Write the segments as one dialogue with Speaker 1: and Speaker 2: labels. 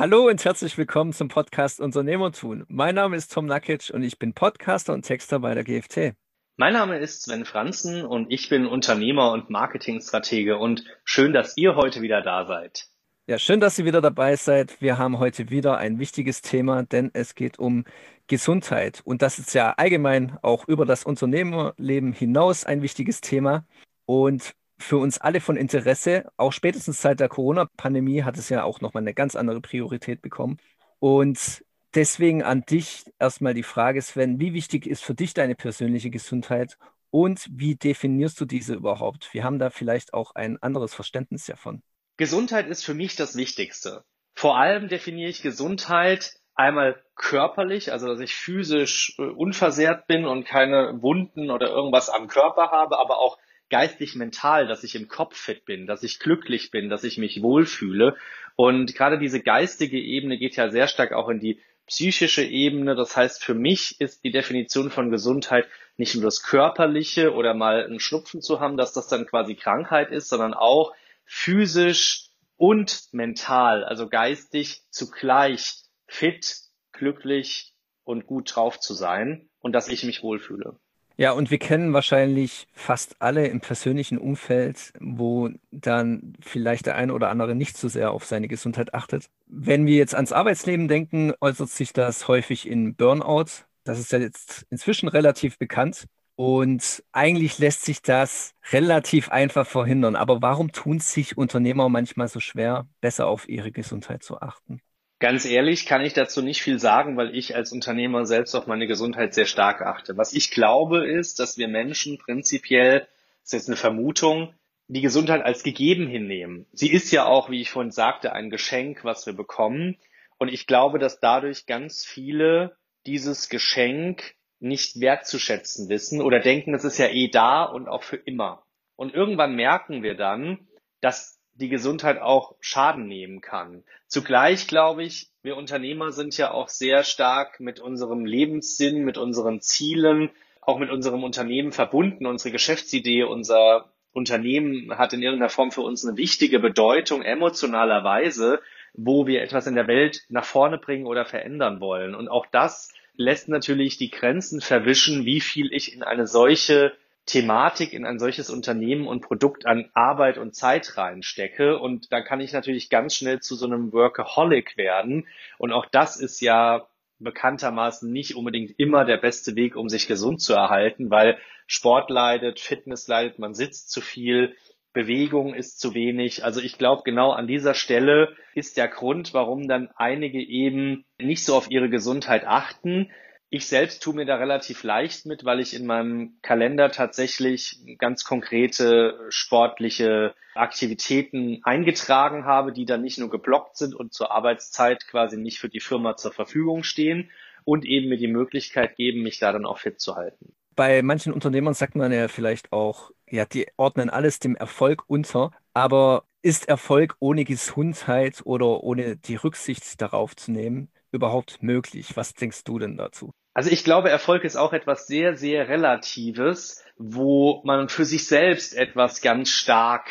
Speaker 1: Hallo und herzlich willkommen zum Podcast Unternehmertun. Mein Name ist Tom Nakic und ich bin Podcaster und Texter bei der GFT.
Speaker 2: Mein Name ist Sven Franzen und ich bin Unternehmer und Marketingstratege und schön, dass ihr heute wieder da seid.
Speaker 1: Ja, schön, dass ihr wieder dabei seid. Wir haben heute wieder ein wichtiges Thema, denn es geht um Gesundheit. Und das ist ja allgemein auch über das Unternehmerleben hinaus ein wichtiges Thema. Und für uns alle von Interesse. Auch spätestens seit der Corona-Pandemie hat es ja auch nochmal eine ganz andere Priorität bekommen. Und deswegen an dich erstmal die Frage, Sven, wie wichtig ist für dich deine persönliche Gesundheit und wie definierst du diese überhaupt? Wir haben da vielleicht auch ein anderes Verständnis davon.
Speaker 2: Gesundheit ist für mich das Wichtigste. Vor allem definiere ich Gesundheit einmal körperlich, also dass ich physisch äh, unversehrt bin und keine Wunden oder irgendwas am Körper habe, aber auch geistig mental, dass ich im Kopf fit bin, dass ich glücklich bin, dass ich mich wohlfühle. Und gerade diese geistige Ebene geht ja sehr stark auch in die psychische Ebene. Das heißt, für mich ist die Definition von Gesundheit nicht nur das Körperliche oder mal einen Schnupfen zu haben, dass das dann quasi Krankheit ist, sondern auch physisch und mental, also geistig zugleich fit, glücklich und gut drauf zu sein und dass ich mich wohlfühle.
Speaker 1: Ja, und wir kennen wahrscheinlich fast alle im persönlichen Umfeld, wo dann vielleicht der eine oder andere nicht so sehr auf seine Gesundheit achtet. Wenn wir jetzt ans Arbeitsleben denken, äußert sich das häufig in Burnout. Das ist ja jetzt inzwischen relativ bekannt. Und eigentlich lässt sich das relativ einfach verhindern. Aber warum tun sich Unternehmer manchmal so schwer, besser auf ihre Gesundheit zu achten?
Speaker 2: Ganz ehrlich kann ich dazu nicht viel sagen, weil ich als Unternehmer selbst auf meine Gesundheit sehr stark achte. Was ich glaube ist, dass wir Menschen prinzipiell, das ist jetzt eine Vermutung, die Gesundheit als gegeben hinnehmen. Sie ist ja auch, wie ich vorhin sagte, ein Geschenk, was wir bekommen. Und ich glaube, dass dadurch ganz viele dieses Geschenk nicht wertzuschätzen wissen oder denken, es ist ja eh da und auch für immer. Und irgendwann merken wir dann, dass die Gesundheit auch Schaden nehmen kann. Zugleich glaube ich, wir Unternehmer sind ja auch sehr stark mit unserem Lebenssinn, mit unseren Zielen, auch mit unserem Unternehmen verbunden. Unsere Geschäftsidee, unser Unternehmen hat in irgendeiner Form für uns eine wichtige Bedeutung emotionalerweise, wo wir etwas in der Welt nach vorne bringen oder verändern wollen. Und auch das lässt natürlich die Grenzen verwischen, wie viel ich in eine solche Thematik in ein solches Unternehmen und Produkt an Arbeit und Zeit reinstecke. Und da kann ich natürlich ganz schnell zu so einem Workaholic werden. Und auch das ist ja bekanntermaßen nicht unbedingt immer der beste Weg, um sich gesund zu erhalten, weil Sport leidet, Fitness leidet, man sitzt zu viel, Bewegung ist zu wenig. Also ich glaube, genau an dieser Stelle ist der Grund, warum dann einige eben nicht so auf ihre Gesundheit achten, ich selbst tue mir da relativ leicht mit, weil ich in meinem Kalender tatsächlich ganz konkrete sportliche Aktivitäten eingetragen habe, die dann nicht nur geblockt sind und zur Arbeitszeit quasi nicht für die Firma zur Verfügung stehen und eben mir die Möglichkeit geben, mich da dann auch fit zu halten.
Speaker 1: Bei manchen Unternehmern sagt man ja vielleicht auch, ja, die ordnen alles dem Erfolg unter, aber ist Erfolg ohne Gesundheit oder ohne die Rücksicht darauf zu nehmen überhaupt möglich? Was denkst du denn dazu?
Speaker 2: Also ich glaube, Erfolg ist auch etwas sehr, sehr Relatives, wo man für sich selbst etwas ganz stark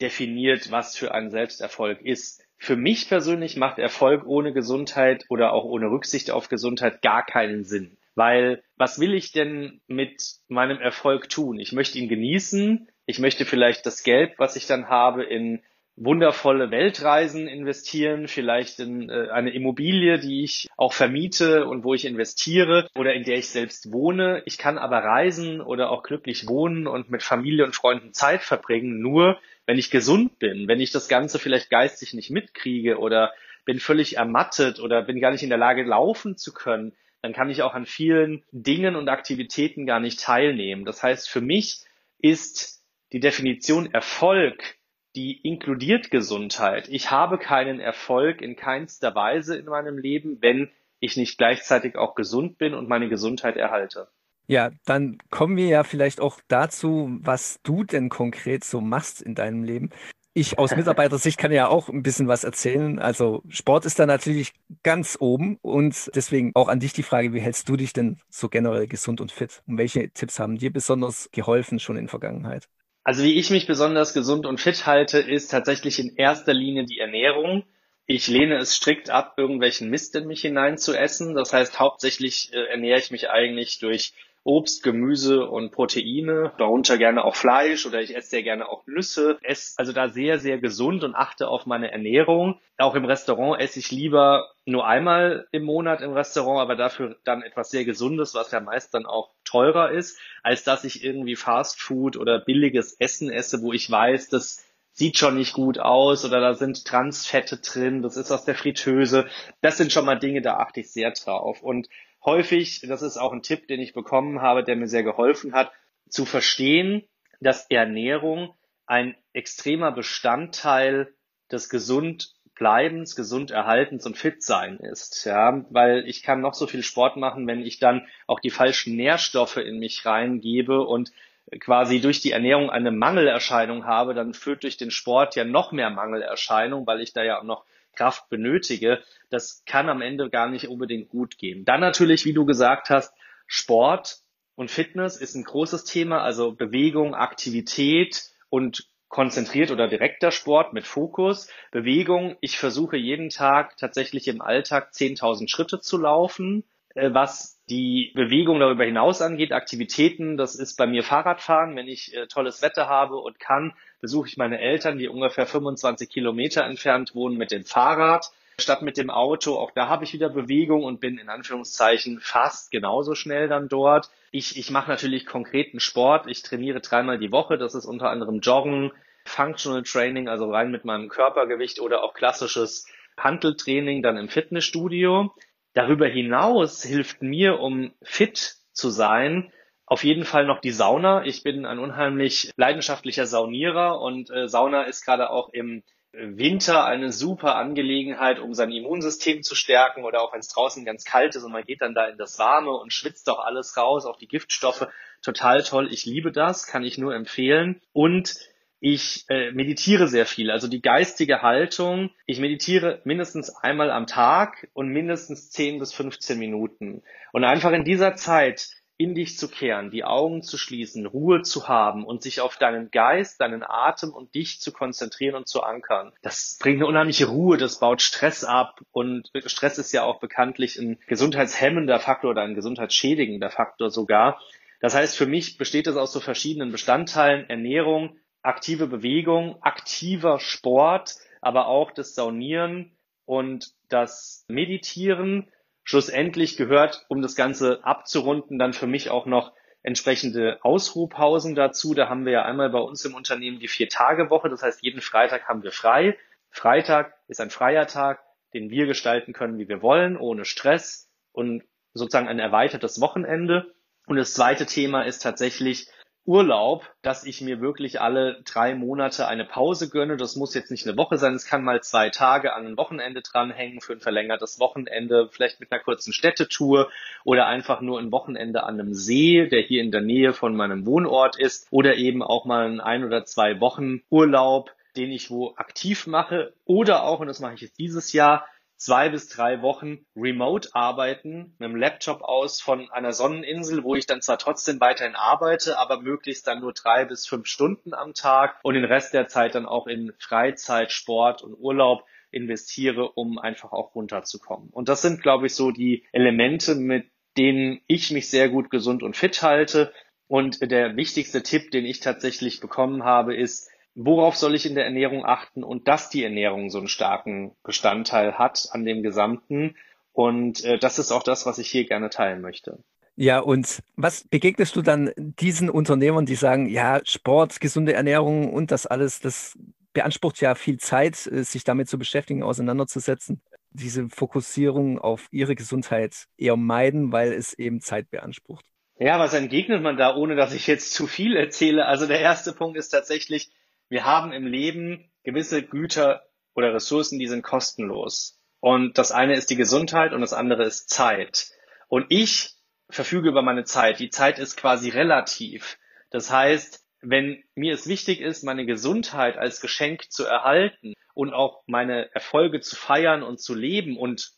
Speaker 2: definiert, was für ein Selbsterfolg ist. Für mich persönlich macht Erfolg ohne Gesundheit oder auch ohne Rücksicht auf Gesundheit gar keinen Sinn. Weil was will ich denn mit meinem Erfolg tun? Ich möchte ihn genießen. Ich möchte vielleicht das Geld, was ich dann habe, in wundervolle Weltreisen investieren, vielleicht in äh, eine Immobilie, die ich auch vermiete und wo ich investiere oder in der ich selbst wohne. Ich kann aber reisen oder auch glücklich wohnen und mit Familie und Freunden Zeit verbringen, nur wenn ich gesund bin, wenn ich das Ganze vielleicht geistig nicht mitkriege oder bin völlig ermattet oder bin gar nicht in der Lage, laufen zu können, dann kann ich auch an vielen Dingen und Aktivitäten gar nicht teilnehmen. Das heißt, für mich ist die Definition Erfolg die inkludiert Gesundheit. Ich habe keinen Erfolg in keinster Weise in meinem Leben, wenn ich nicht gleichzeitig auch gesund bin und meine Gesundheit erhalte.
Speaker 1: Ja, dann kommen wir ja vielleicht auch dazu, was du denn konkret so machst in deinem Leben. Ich aus Mitarbeitersicht kann ja auch ein bisschen was erzählen. Also Sport ist da natürlich ganz oben und deswegen auch an dich die Frage, wie hältst du dich denn so generell gesund und fit? Und welche Tipps haben dir besonders geholfen schon in Vergangenheit?
Speaker 2: Also wie ich mich besonders gesund und fit halte, ist tatsächlich in erster Linie die Ernährung. Ich lehne es strikt ab, irgendwelchen Mist in mich hinein zu essen. Das heißt, hauptsächlich äh, ernähre ich mich eigentlich durch Obst, Gemüse und Proteine, darunter gerne auch Fleisch oder ich esse sehr gerne auch Nüsse. Esse also da sehr, sehr gesund und achte auf meine Ernährung. Auch im Restaurant esse ich lieber nur einmal im Monat im Restaurant, aber dafür dann etwas sehr Gesundes, was ja meist dann auch teurer ist, als dass ich irgendwie Fast Food oder billiges Essen esse, wo ich weiß, das sieht schon nicht gut aus oder da sind Transfette drin, das ist aus der Fritteuse. Das sind schon mal Dinge, da achte ich sehr drauf. Und häufig, das ist auch ein Tipp, den ich bekommen habe, der mir sehr geholfen hat, zu verstehen, dass Ernährung ein extremer Bestandteil des Gesundbleibens, Gesunderhaltens und Fitsein ist. Ja, weil ich kann noch so viel Sport machen, wenn ich dann auch die falschen Nährstoffe in mich reingebe und quasi durch die Ernährung eine Mangelerscheinung habe, dann führt durch den Sport ja noch mehr Mangelerscheinung, weil ich da ja auch noch Kraft benötige, das kann am Ende gar nicht unbedingt gut gehen. Dann natürlich, wie du gesagt hast, Sport und Fitness ist ein großes Thema, also Bewegung, Aktivität und konzentriert oder direkter Sport mit Fokus. Bewegung, ich versuche jeden Tag tatsächlich im Alltag 10.000 Schritte zu laufen, äh, was die Bewegung darüber hinaus angeht, Aktivitäten, das ist bei mir Fahrradfahren. Wenn ich äh, tolles Wetter habe und kann, besuche ich meine Eltern, die ungefähr 25 Kilometer entfernt wohnen, mit dem Fahrrad statt mit dem Auto. Auch da habe ich wieder Bewegung und bin in Anführungszeichen fast genauso schnell dann dort. Ich, ich mache natürlich konkreten Sport. Ich trainiere dreimal die Woche. Das ist unter anderem Joggen, Functional Training, also rein mit meinem Körpergewicht oder auch klassisches Handeltraining dann im Fitnessstudio. Darüber hinaus hilft mir, um fit zu sein, auf jeden Fall noch die Sauna. Ich bin ein unheimlich leidenschaftlicher Saunierer und äh, Sauna ist gerade auch im Winter eine super Angelegenheit, um sein Immunsystem zu stärken oder auch wenn es draußen ganz kalt ist und man geht dann da in das Warme und schwitzt doch alles raus, auch die Giftstoffe. Total toll. Ich liebe das, kann ich nur empfehlen. Und ich äh, meditiere sehr viel, also die geistige Haltung. Ich meditiere mindestens einmal am Tag und mindestens 10 bis 15 Minuten. Und einfach in dieser Zeit in dich zu kehren, die Augen zu schließen, Ruhe zu haben und sich auf deinen Geist, deinen Atem und dich zu konzentrieren und zu ankern. Das bringt eine unheimliche Ruhe, das baut Stress ab und Stress ist ja auch bekanntlich ein gesundheitshemmender Faktor oder ein gesundheitsschädigender Faktor sogar. Das heißt, für mich besteht es aus so verschiedenen Bestandteilen Ernährung, aktive Bewegung, aktiver Sport, aber auch das Saunieren und das Meditieren Schlussendlich gehört, um das Ganze abzurunden, dann für mich auch noch entsprechende Ausruhpausen dazu. Da haben wir ja einmal bei uns im Unternehmen die Vier-Tage-Woche. Das heißt, jeden Freitag haben wir frei. Freitag ist ein freier Tag, den wir gestalten können, wie wir wollen, ohne Stress und sozusagen ein erweitertes Wochenende. Und das zweite Thema ist tatsächlich Urlaub, dass ich mir wirklich alle drei Monate eine Pause gönne. Das muss jetzt nicht eine Woche sein, es kann mal zwei Tage an ein Wochenende dranhängen für ein verlängertes Wochenende, vielleicht mit einer kurzen Städtetour oder einfach nur ein Wochenende an einem See, der hier in der Nähe von meinem Wohnort ist oder eben auch mal ein ein oder zwei Wochen Urlaub, den ich wo aktiv mache oder auch, und das mache ich jetzt dieses Jahr, zwei bis drei Wochen remote arbeiten, mit dem Laptop aus von einer Sonneninsel, wo ich dann zwar trotzdem weiterhin arbeite, aber möglichst dann nur drei bis fünf Stunden am Tag und den Rest der Zeit dann auch in Freizeit, Sport und Urlaub investiere, um einfach auch runterzukommen. Und das sind, glaube ich, so die Elemente, mit denen ich mich sehr gut gesund und fit halte. Und der wichtigste Tipp, den ich tatsächlich bekommen habe, ist, worauf soll ich in der Ernährung achten und dass die Ernährung so einen starken Bestandteil hat an dem Gesamten. Und äh, das ist auch das, was ich hier gerne teilen möchte.
Speaker 1: Ja, und was begegnest du dann diesen Unternehmern, die sagen, ja, Sport, gesunde Ernährung und das alles, das beansprucht ja viel Zeit, äh, sich damit zu beschäftigen, auseinanderzusetzen. Diese Fokussierung auf ihre Gesundheit eher meiden, weil es eben Zeit beansprucht.
Speaker 2: Ja, was entgegnet man da, ohne dass ich jetzt zu viel erzähle? Also der erste Punkt ist tatsächlich, wir haben im Leben gewisse Güter oder Ressourcen, die sind kostenlos. Und das eine ist die Gesundheit und das andere ist Zeit. Und ich verfüge über meine Zeit. Die Zeit ist quasi relativ. Das heißt, wenn mir es wichtig ist, meine Gesundheit als Geschenk zu erhalten und auch meine Erfolge zu feiern und zu leben und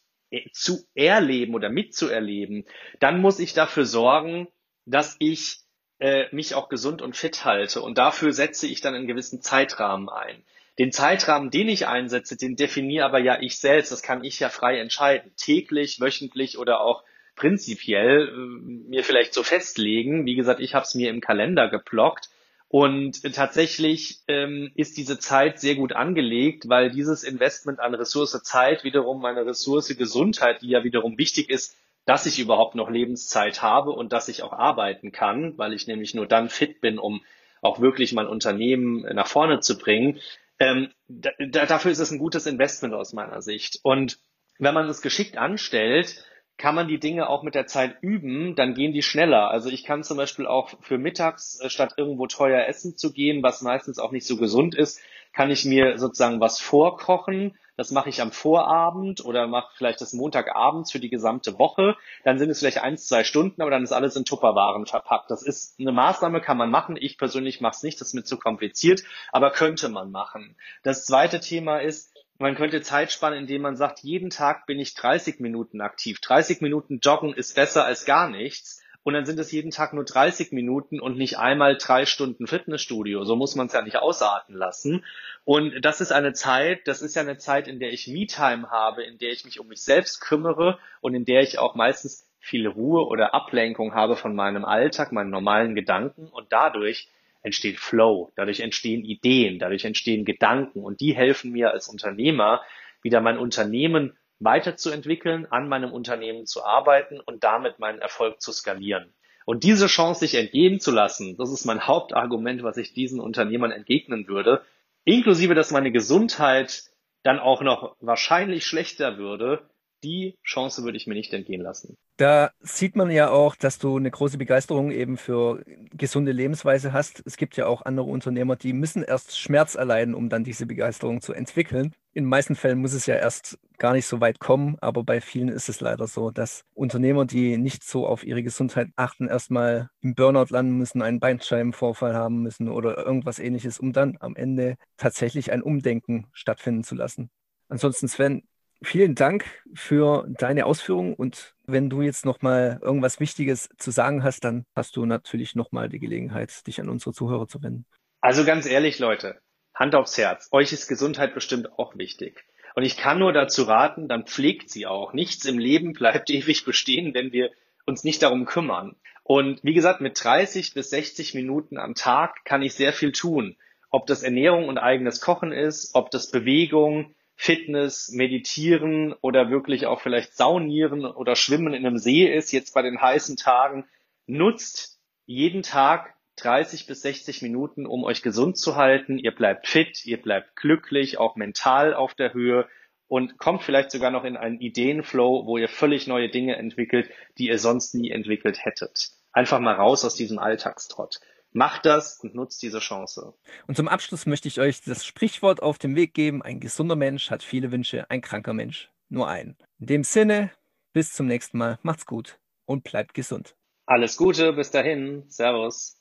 Speaker 2: zu erleben oder mitzuerleben, dann muss ich dafür sorgen, dass ich äh, mich auch gesund und fit halte. Und dafür setze ich dann einen gewissen Zeitrahmen ein. Den Zeitrahmen, den ich einsetze, den definiere aber ja ich selbst. Das kann ich ja frei entscheiden. Täglich, wöchentlich oder auch prinzipiell äh, mir vielleicht so festlegen. Wie gesagt, ich habe es mir im Kalender geblockt. Und tatsächlich ähm, ist diese Zeit sehr gut angelegt, weil dieses Investment an Ressource Zeit wiederum meine Ressource Gesundheit, die ja wiederum wichtig ist, dass ich überhaupt noch Lebenszeit habe und dass ich auch arbeiten kann, weil ich nämlich nur dann fit bin, um auch wirklich mein Unternehmen nach vorne zu bringen. Ähm, da, dafür ist es ein gutes Investment aus meiner Sicht. Und wenn man es geschickt anstellt, kann man die Dinge auch mit der Zeit üben, dann gehen die schneller. Also ich kann zum Beispiel auch für mittags, äh, statt irgendwo teuer essen zu gehen, was meistens auch nicht so gesund ist, kann ich mir sozusagen was vorkochen. Das mache ich am Vorabend oder mache vielleicht das Montagabends für die gesamte Woche. Dann sind es vielleicht eins, zwei Stunden, aber dann ist alles in Tupperwaren verpackt. Das ist eine Maßnahme, kann man machen. Ich persönlich mache es nicht, das ist mir zu kompliziert, aber könnte man machen. Das zweite Thema ist, man könnte Zeit sparen, indem man sagt, jeden Tag bin ich 30 Minuten aktiv. 30 Minuten joggen ist besser als gar nichts. Und dann sind es jeden Tag nur 30 Minuten und nicht einmal drei Stunden Fitnessstudio. So muss man es ja nicht ausarten lassen. Und das ist eine Zeit, das ist ja eine Zeit, in der ich Me-Time habe, in der ich mich um mich selbst kümmere und in der ich auch meistens viel Ruhe oder Ablenkung habe von meinem Alltag, meinen normalen Gedanken und dadurch entsteht Flow, dadurch entstehen Ideen, dadurch entstehen Gedanken und die helfen mir als Unternehmer, wieder mein Unternehmen weiterzuentwickeln, an meinem Unternehmen zu arbeiten und damit meinen Erfolg zu skalieren. Und diese Chance sich entgehen zu lassen, das ist mein Hauptargument, was ich diesen Unternehmern entgegnen würde, inklusive, dass meine Gesundheit dann auch noch wahrscheinlich schlechter würde, die Chance würde ich mir nicht entgehen lassen.
Speaker 1: Da sieht man ja auch, dass du eine große Begeisterung eben für gesunde Lebensweise hast. Es gibt ja auch andere Unternehmer, die müssen erst Schmerz erleiden, um dann diese Begeisterung zu entwickeln. In den meisten Fällen muss es ja erst gar nicht so weit kommen, aber bei vielen ist es leider so, dass Unternehmer, die nicht so auf ihre Gesundheit achten, erstmal im Burnout landen müssen, einen Beinscheibenvorfall haben müssen oder irgendwas ähnliches, um dann am Ende tatsächlich ein Umdenken stattfinden zu lassen. Ansonsten, Sven, vielen Dank für deine Ausführungen und wenn du jetzt noch mal irgendwas Wichtiges zu sagen hast, dann hast du natürlich noch mal die Gelegenheit, dich an unsere Zuhörer zu wenden.
Speaker 2: Also ganz ehrlich, Leute, Hand aufs Herz. Euch ist Gesundheit bestimmt auch wichtig. Und ich kann nur dazu raten, dann pflegt sie auch. Nichts im Leben bleibt ewig bestehen, wenn wir uns nicht darum kümmern. Und wie gesagt, mit 30 bis 60 Minuten am Tag kann ich sehr viel tun. Ob das Ernährung und eigenes Kochen ist, ob das Bewegung, Fitness, Meditieren oder wirklich auch vielleicht Saunieren oder Schwimmen in einem See ist, jetzt bei den heißen Tagen, nutzt jeden Tag 30 bis 60 Minuten, um euch gesund zu halten. Ihr bleibt fit, ihr bleibt glücklich, auch mental auf der Höhe und kommt vielleicht sogar noch in einen Ideenflow, wo ihr völlig neue Dinge entwickelt, die ihr sonst nie entwickelt hättet. Einfach mal raus aus diesem Alltagstrott. Macht das und nutzt diese Chance.
Speaker 1: Und zum Abschluss möchte ich euch das Sprichwort auf den Weg geben. Ein gesunder Mensch hat viele Wünsche, ein kranker Mensch nur einen. In dem Sinne, bis zum nächsten Mal. Macht's gut und bleibt gesund.
Speaker 2: Alles Gute, bis dahin. Servus.